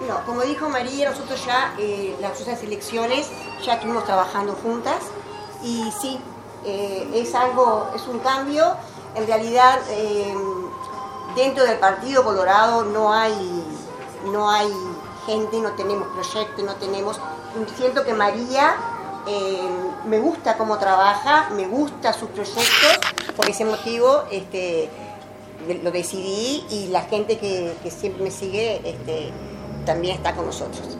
No, como dijo María, nosotros ya eh, las otras elecciones ya estuvimos trabajando juntas y sí, eh, es algo, es un cambio. En realidad, eh, dentro del Partido Colorado no hay, no hay gente, no tenemos proyectos, no tenemos. Siento que María me gusta cómo trabaja, me gusta sus proyectos, por ese motivo este, lo decidí y la gente que, que siempre me sigue este, también está con nosotros.